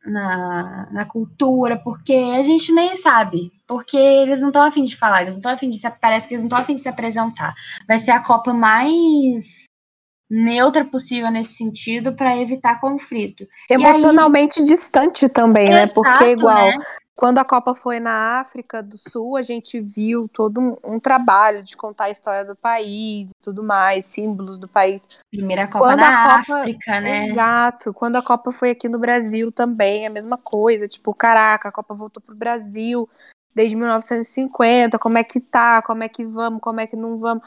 na, na cultura, porque a gente nem sabe. Porque eles não estão afim de falar, eles não estão afim de se. Parece que eles não estão afim de se apresentar. Vai ser a Copa mais neutra possível nesse sentido para evitar conflito. Emocionalmente distante também, né? Porque igual né? quando a Copa foi na África do Sul, a gente viu todo um, um trabalho de contar a história do país e tudo mais, símbolos do país. Primeira Copa Quando na Copa- África, né? Exato. Quando a Copa foi aqui no Brasil também, a mesma coisa. Tipo, caraca, a Copa voltou pro Brasil desde 1950. Como é que tá? Como é que vamos? Como é que não vamos?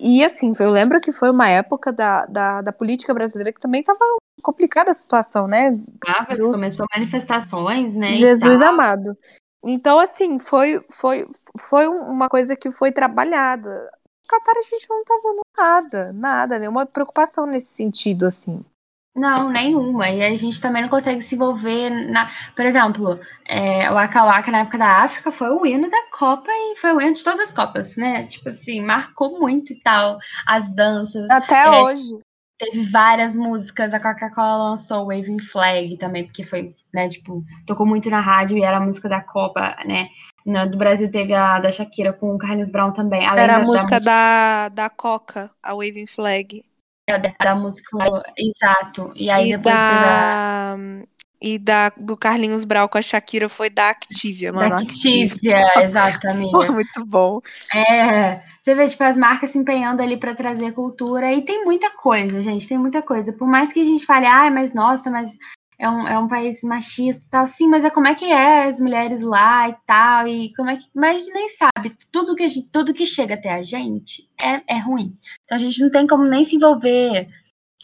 E assim, eu lembro que foi uma época da, da, da política brasileira que também tava complicada a situação, né? África Justo. começou manifestações, né? Jesus amado. Então, assim, foi, foi, foi uma coisa que foi trabalhada. No Catar a gente não tá vendo nada, nada, nenhuma preocupação nesse sentido, assim. Não, nenhuma. E a gente também não consegue se envolver na. Por exemplo, é, o Akawaka na época da África foi o hino da Copa e foi o hino de todas as Copas, né? Tipo assim, marcou muito e tal. As danças. Até é, hoje. Teve várias músicas, a Coca-Cola lançou Waving Flag também, porque foi, né, tipo, tocou muito na rádio e era a música da Copa, né? No, do Brasil teve a da Shakira com o Carlos Brown também. era a música da, da Coca, a Waving Flag. É, da, música, exato. E aí e depois da... E da, do Carlinhos Brau com a Shakira foi da Activia, mano. Da Activia, exatamente. Foi muito bom. É, você vê, tipo, as marcas se empenhando ali para trazer cultura e tem muita coisa, gente, tem muita coisa. Por mais que a gente fale, ah, mas nossa, mas é um, é um país machista e tal, sim, mas é como é que é as mulheres lá e tal, e como é que. Mas nem sabe. Tudo que, gente, tudo que chega até a gente é, é ruim. Então a gente não tem como nem se envolver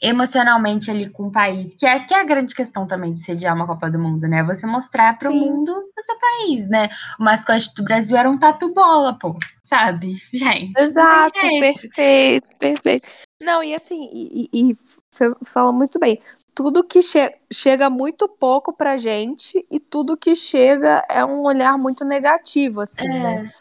emocionalmente ali com o país, que essa que é a grande questão também de sediar uma Copa do Mundo, né? Você mostrar para o mundo o seu país, né? O mascote do Brasil era um tatu bola, pô, sabe? Gente. Exato, perfeito, perfeito. Não, e assim, e, e, você fala muito bem. Tudo que che chega muito pouco pra gente e tudo que chega é um olhar muito negativo, assim, é. né?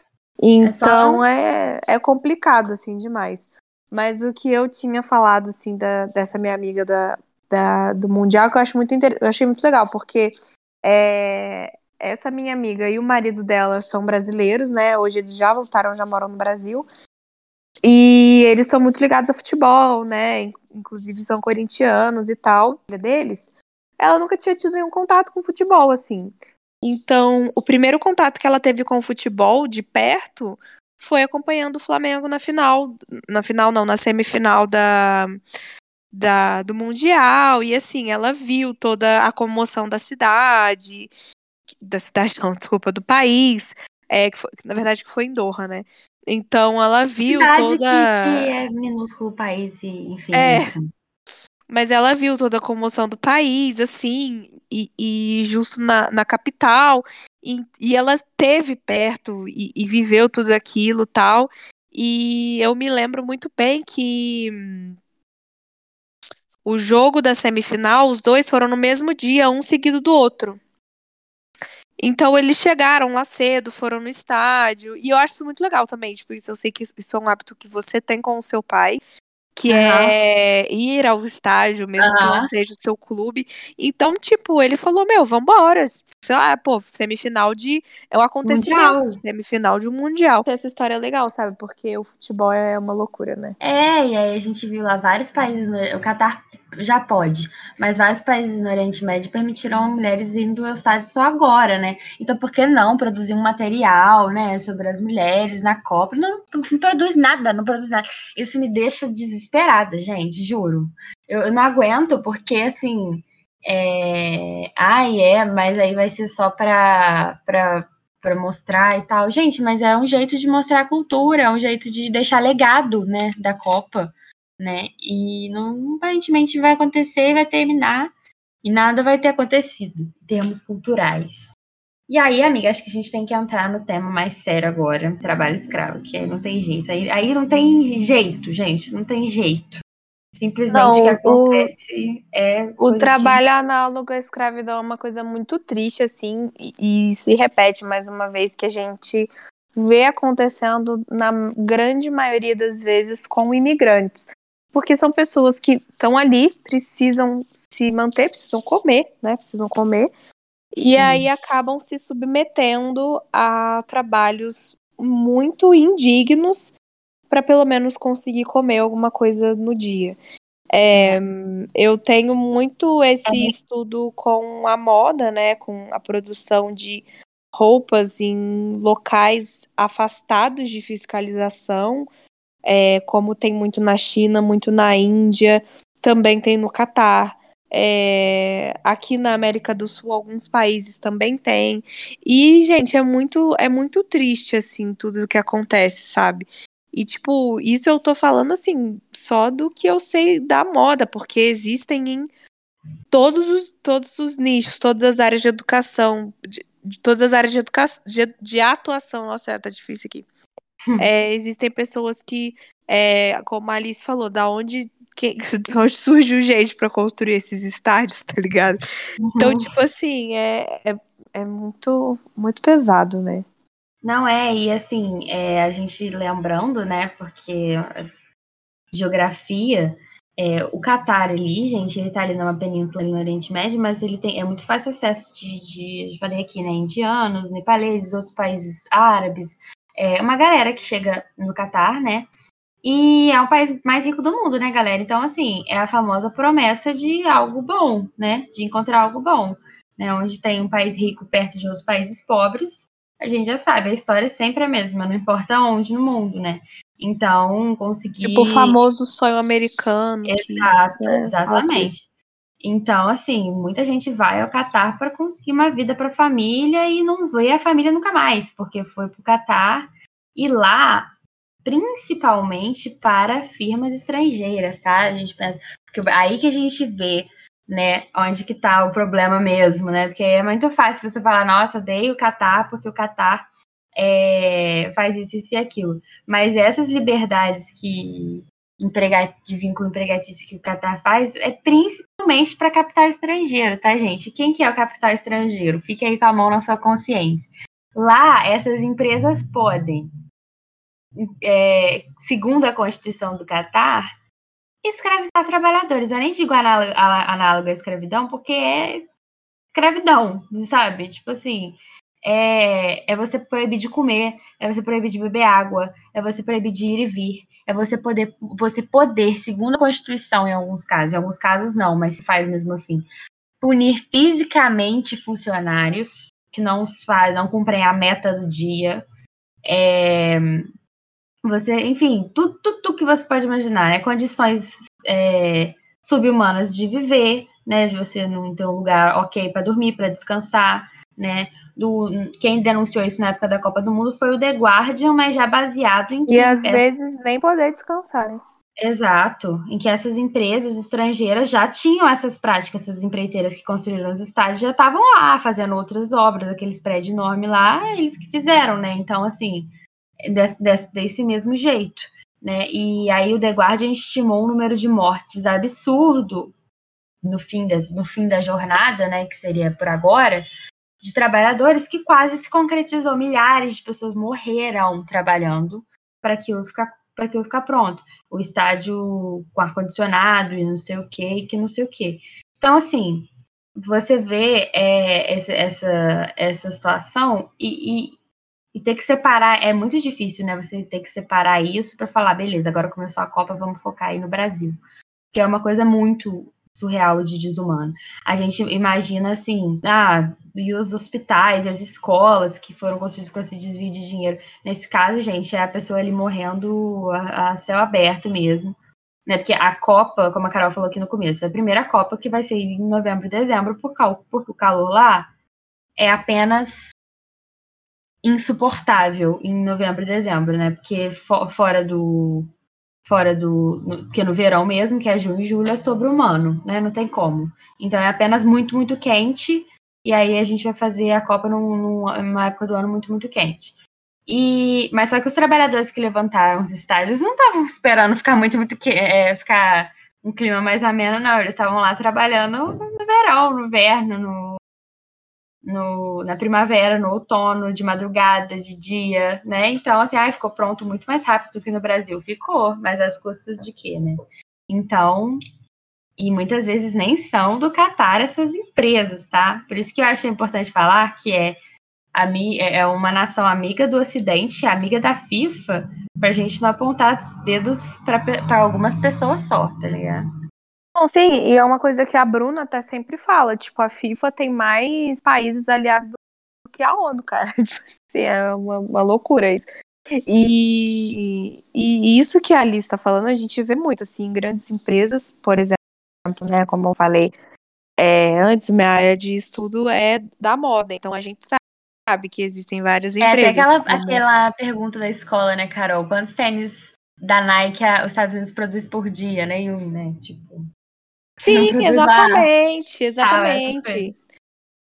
Então é, só... é, é complicado, assim, demais. Mas o que eu tinha falado, assim, da, dessa minha amiga da, da, do Mundial, que eu acho muito eu achei muito legal, porque é, essa minha amiga e o marido dela são brasileiros, né? Hoje eles já voltaram, já moram no Brasil. E eles são muito ligados a futebol, né? Inclusive são corintianos e tal. Deles, ela nunca tinha tido nenhum contato com futebol, assim. Então, o primeiro contato que ela teve com o futebol de perto foi acompanhando o Flamengo na final, na final não, na semifinal da, da do Mundial, e assim, ela viu toda a comoção da cidade, da cidade não, desculpa, do país, é, que foi, na verdade que foi em Doha, né? Então ela viu cidade toda... Que, que é minúsculo país, enfim. É, mas ela viu toda a comoção do país, assim, e, e justo na, na capital, e, e ela esteve perto e, e, viveu tudo aquilo tal. E eu me lembro muito bem que hum, o jogo da semifinal, os dois foram no mesmo dia, um seguido do outro. Então eles chegaram lá cedo, foram no estádio. E eu acho isso muito legal também. Tipo, isso eu sei que isso é um hábito que você tem com o seu pai que uhum. é ir ao estádio, mesmo uhum. que não seja o seu clube. Então, tipo, ele falou: Meu, vambora. Sei lá, pô, semifinal de. É o acontecimento, mundial. semifinal de um mundial. Essa história é legal, sabe? Porque o futebol é uma loucura, né? É, e aí a gente viu lá vários países. No... O Catar já pode, mas vários países no Oriente Médio permitiram mulheres indo ao estádio só agora, né? Então, por que não produzir um material, né, sobre as mulheres na Copa? Não, não produz nada, não produz nada. Isso me deixa desesperada, gente, juro. Eu, eu não aguento, porque, assim, é... Ai, é, mas aí vai ser só para para mostrar e tal. Gente, mas é um jeito de mostrar a cultura, é um jeito de deixar legado, né, da Copa né? E não aparentemente vai acontecer e vai terminar e nada vai ter acontecido em termos culturais. E aí, amiga, acho que a gente tem que entrar no tema mais sério agora, trabalho escravo, que aí não tem jeito. Aí, aí não tem jeito, gente, não tem jeito. Simplesmente não, o que acontece o, é. O trabalho análogo à escravidão é uma coisa muito triste, assim, e, e se repete mais uma vez que a gente vê acontecendo na grande maioria das vezes com imigrantes porque são pessoas que estão ali, precisam se manter, precisam comer, né? Precisam comer. E Sim. aí acabam se submetendo a trabalhos muito indignos para pelo menos conseguir comer alguma coisa no dia. É, eu tenho muito esse estudo com a moda, né? Com a produção de roupas em locais afastados de fiscalização é, como tem muito na China, muito na Índia, também tem no Catar. É, aqui na América do Sul, alguns países também tem. E, gente, é muito, é muito triste, assim, tudo o que acontece, sabe? E, tipo, isso eu tô falando, assim, só do que eu sei da moda, porque existem em todos os, todos os nichos, todas as áreas de educação, de, de todas as áreas de, educação, de, de atuação, nossa, tá difícil aqui. Hum. É, existem pessoas que, é, como a Alice falou, da onde, que, da onde surgiu gente para construir esses estádios, tá ligado? Então, uhum. Então, tipo assim, é, é, é, muito, muito pesado, né? Não é, e assim, é, a gente lembrando, né, porque geografia, é, o Catar ali, gente, ele tá ali numa península ali no Oriente Médio, mas ele tem é muito fácil acesso de, de falei aqui, né, indianos, nepaleses, outros países árabes, é uma galera que chega no Catar, né, e é o país mais rico do mundo, né, galera? Então, assim, é a famosa promessa de algo bom, né, de encontrar algo bom, né, onde tem um país rico perto de outros países pobres, a gente já sabe, a história é sempre a mesma, não importa onde no mundo, né? Então, conseguir. Tipo o famoso sonho americano. Exato, que, né? exatamente. Então, assim, muita gente vai ao Catar para conseguir uma vida para a família e não vê a família nunca mais, porque foi para o Catar e lá, principalmente para firmas estrangeiras, tá? A gente pensa, porque aí que a gente vê né, onde que tá o problema mesmo, né? Porque é muito fácil você falar, nossa, dei o Catar porque o Catar é, faz isso, isso e aquilo. Mas essas liberdades que de vínculo empregatício que o Catar faz é principalmente para capital estrangeiro, tá, gente? Quem que é o capital estrangeiro? Fique aí com a mão na sua consciência. Lá, essas empresas podem, é, segundo a Constituição do Catar, escravizar trabalhadores. Eu nem digo análogo à escravidão, porque é escravidão, sabe? Tipo assim, é, é você proibir de comer, é você proibir de beber água, é você proibir de ir e vir, é você poder, você poder, segundo a Constituição, em alguns casos, em alguns casos não, mas se faz mesmo assim, punir fisicamente funcionários que não faz, não cumprem a meta do dia. É, você, enfim, tudo, tudo, que você pode imaginar, né? Condições é, subhumanas de viver, né? De você não ter um lugar ok para dormir, para descansar, né? Do, quem denunciou isso na época da Copa do Mundo foi o The Guardian, mas já baseado em que. E às é... vezes nem poder descansar, né? Exato, em que essas empresas estrangeiras já tinham essas práticas, essas empreiteiras que construíram os estádios já estavam lá fazendo outras obras, aqueles prédios enormes lá, eles que fizeram, né? Então, assim, desse, desse, desse mesmo jeito. Né? E aí o The Guardian estimou um número de mortes absurdo no fim da, no fim da jornada, né, que seria por agora, de trabalhadores que quase se concretizou. Milhares de pessoas morreram trabalhando para aquilo ficar para aquilo ficar pronto. O estádio com ar-condicionado e não sei o que, que não sei o que. Então, assim, você vê é, essa, essa, essa situação e, e, e ter que separar é muito difícil, né? Você ter que separar isso para falar, beleza, agora começou a Copa, vamos focar aí no Brasil. Que é uma coisa muito surreal de desumano. A gente imagina assim, ah, e os hospitais, as escolas que foram construídos com esse desvio de dinheiro. Nesse caso, gente, é a pessoa ali morrendo a, a céu aberto mesmo. Né? Porque a Copa, como a Carol falou aqui no começo, é a primeira Copa que vai ser em novembro dezembro, por, porque o calor lá é apenas insuportável em novembro e dezembro, né? Porque fora do fora do no, porque no verão mesmo, que é junho e julho, é sobre-humano, né? Não tem como. Então é apenas muito muito quente e aí a gente vai fazer a Copa num, numa época do ano muito muito quente. E mas só que os trabalhadores que levantaram os estádios não estavam esperando ficar muito muito que é, ficar um clima mais ameno, não. Eles estavam lá trabalhando no verão, no inverno, no no, na primavera, no outono, de madrugada, de dia, né? Então, assim, ai, ficou pronto muito mais rápido do que no Brasil. Ficou, mas às custas de quê, né? Então, e muitas vezes nem são do Catar essas empresas, tá? Por isso que eu acho importante falar que é, é, é uma nação amiga do Ocidente, amiga da FIFA, pra gente não apontar os dedos para algumas pessoas só, tá ligado? Não, sim, e é uma coisa que a Bruna até sempre fala, tipo, a FIFA tem mais países aliados do que a ONU, cara. Tipo assim, é uma, uma loucura isso. E, e, isso que a Alice está falando, a gente vê muito, assim, grandes empresas, por exemplo, né, como eu falei é, antes, minha área de estudo é da moda, então a gente sabe que existem várias empresas. É, aquela, como... aquela pergunta da escola, né, Carol? Quantos tênis da Nike os Estados Unidos produzem por dia, nenhum, né? Tipo. Sim, exatamente, exatamente.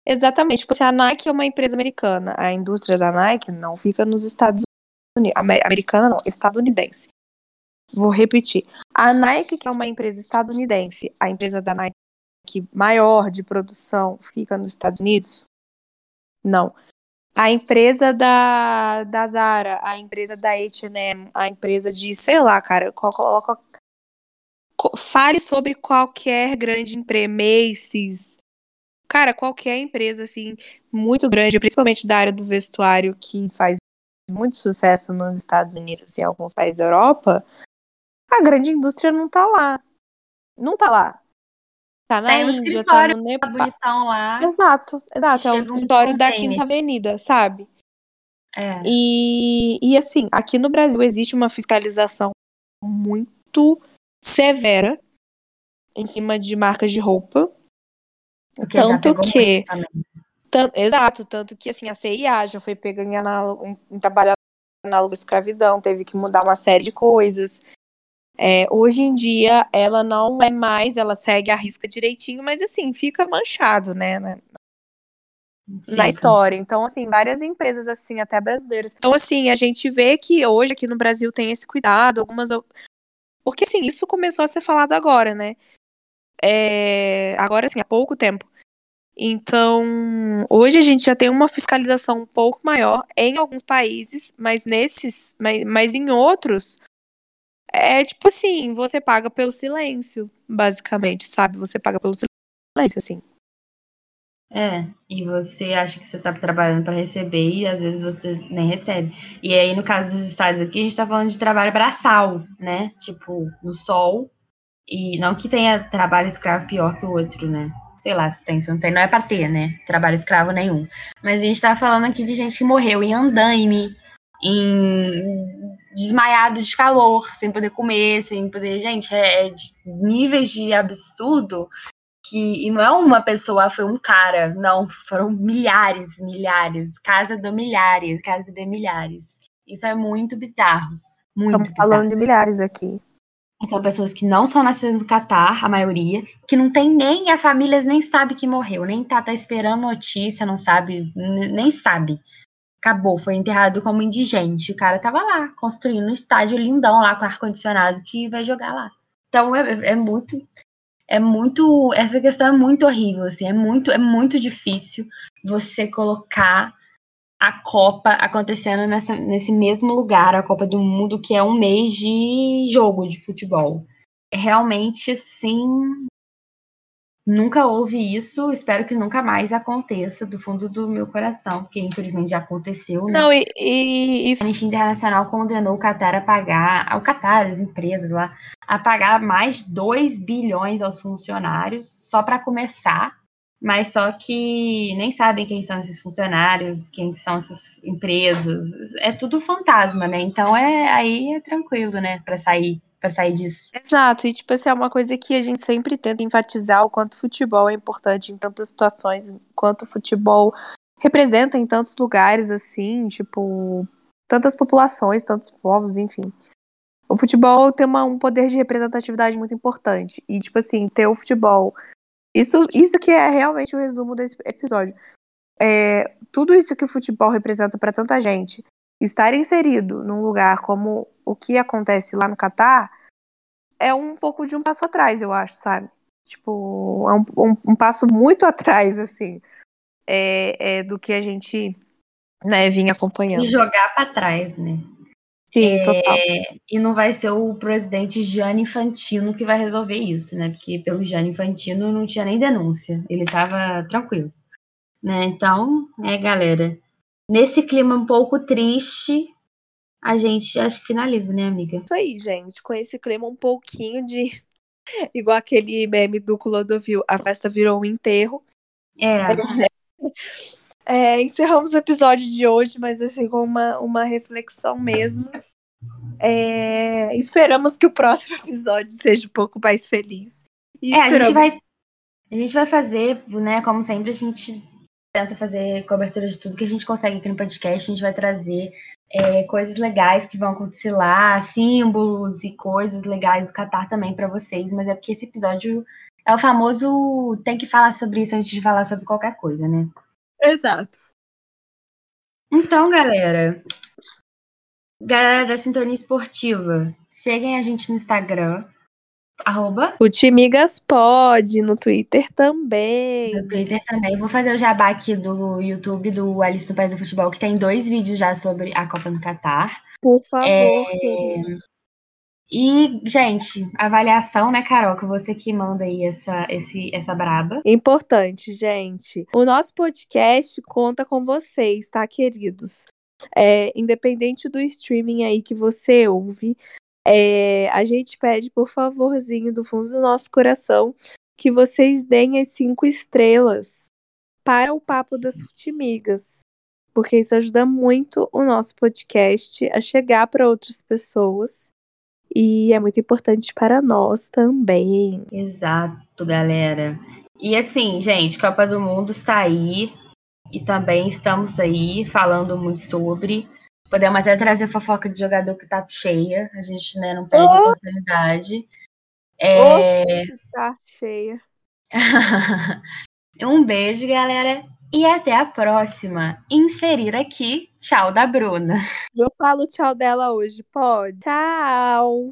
Exatamente. Tipo, se a Nike é uma empresa americana, a indústria da Nike não fica nos Estados Unidos. Americana não, estadunidense. Vou repetir. A Nike, que é uma empresa estadunidense, a empresa da Nike maior de produção fica nos Estados Unidos? Não. A empresa da, da Zara, a empresa da H&M, a empresa de, sei lá, cara, coloca fale sobre qualquer grande empresa, Macy's, cara, qualquer empresa assim muito grande, principalmente da área do vestuário que faz muito sucesso nos Estados Unidos, assim, alguns países da Europa, a grande indústria não tá lá. Não tá lá. Tá na Tem Índia, tá no Nepal. bonitão lá. Exato, exato. É um escritório da Quinta Avenida, sabe? É. E, e assim, aqui no Brasil existe uma fiscalização muito severa em cima de marcas de roupa. Porque tanto que. Tanto, exato, tanto que assim, a CIA já foi pega em, análogo, em, em análogo à escravidão, teve que mudar uma série de coisas. É, hoje em dia ela não é mais, ela segue a risca direitinho, mas assim, fica manchado, né? Na, na história. Então, assim, várias empresas, assim, até brasileiras. Então, assim, a gente vê que hoje aqui no Brasil tem esse cuidado, algumas. Porque, assim, isso começou a ser falado agora, né? É... Agora, assim, há pouco tempo. Então, hoje a gente já tem uma fiscalização um pouco maior em alguns países, mas nesses, mas, mas em outros, é tipo assim, você paga pelo silêncio, basicamente, sabe? Você paga pelo silêncio, assim. É, e você acha que você tá trabalhando para receber e às vezes você nem recebe. E aí, no caso dos estados aqui, a gente tá falando de trabalho braçal, né? Tipo, no sol. E não que tenha trabalho escravo pior que o outro, né? sei lá se tem, se não tem, não é pra ter, né? Trabalho escravo nenhum. Mas a gente tá falando aqui de gente que morreu em andaime, em desmaiado de calor, sem poder comer, sem poder. Gente, é, é de níveis de absurdo que. E não é uma pessoa, foi um cara, não, foram milhares, milhares, casa de milhares, casa de milhares. Isso é muito bizarro. Muito Estamos bizarro. falando de milhares aqui. São pessoas que não são nascidas no Catar, a maioria, que não tem nem, a família nem sabe que morreu, nem tá, tá esperando notícia, não sabe, nem sabe. Acabou, foi enterrado como indigente. O cara tava lá, construindo um estádio lindão lá com ar-condicionado que vai jogar lá. Então é, é muito. É muito. Essa questão é muito horrível, assim, é muito, é muito difícil você colocar a Copa acontecendo nessa, nesse mesmo lugar, a Copa do Mundo, que é um mês de jogo de futebol. Realmente, assim, nunca houve isso, espero que nunca mais aconteça, do fundo do meu coração, porque infelizmente já aconteceu. Né? Não, e, e, e... A Anistia Internacional condenou o Qatar a pagar, ao Qatar, as empresas lá, a pagar mais 2 bilhões aos funcionários, só para começar mas só que nem sabem quem são esses funcionários, quem são essas empresas, é tudo fantasma, né? Então é aí é tranquilo, né, para sair, para sair disso. Exato, e tipo, assim, é uma coisa que a gente sempre tenta enfatizar o quanto futebol é importante em tantas situações, quanto futebol representa em tantos lugares assim, tipo, tantas populações, tantos povos, enfim. O futebol tem uma, um poder de representatividade muito importante. E, tipo assim, ter o futebol isso, isso que é realmente o resumo desse episódio. É, tudo isso que o futebol representa para tanta gente, estar inserido num lugar como o que acontece lá no Catar, é um pouco de um passo atrás, eu acho, sabe? Tipo, é um, um, um passo muito atrás, assim, é, é, do que a gente né, vinha acompanhando. E jogar para trás, né? Sim, é, total. E não vai ser o presidente Gianni Infantino que vai resolver isso, né? Porque pelo Gianni Infantino não tinha nem denúncia, ele estava tranquilo. Né? Então, é, galera, nesse clima um pouco triste, a gente acho que finaliza, né, amiga? Isso aí, gente, com esse clima um pouquinho de. Igual aquele meme do Clodovil, a festa virou um enterro. É. É, encerramos o episódio de hoje, mas assim, com uma, uma reflexão mesmo. É, esperamos que o próximo episódio seja um pouco mais feliz. E é, esperamos... a gente vai. A gente vai fazer, né? Como sempre, a gente tenta fazer cobertura de tudo que a gente consegue aqui no podcast. A gente vai trazer é, coisas legais que vão acontecer lá, símbolos e coisas legais do Catar também para vocês. Mas é porque esse episódio É o famoso tem que falar sobre isso antes de falar sobre qualquer coisa, né? Exato. Então, galera, galera da Sintonia Esportiva, seguem a gente no Instagram, arroba. O Timigas pode, no Twitter também. No Twitter também. Vou fazer o jabá aqui do YouTube do Alice no País do Futebol, que tem dois vídeos já sobre a Copa do Catar. Por favor, é... E, gente, avaliação, né, Carol? Que você que manda aí essa, esse, essa braba. Importante, gente. O nosso podcast conta com vocês, tá, queridos? É, independente do streaming aí que você ouve, é, a gente pede, por favorzinho, do fundo do nosso coração, que vocês deem as cinco estrelas para o Papo das Futimigas. Porque isso ajuda muito o nosso podcast a chegar para outras pessoas e é muito importante para nós também. Exato, galera. E assim, gente, Copa do Mundo está aí e também estamos aí falando muito sobre. Podemos até trazer fofoca de jogador que tá cheia, a gente né, não perde oh! oportunidade. É... Oh, tá cheia. um beijo, galera. E até a próxima. Inserir aqui tchau da Bruna. Eu falo tchau dela hoje, pode? Tchau.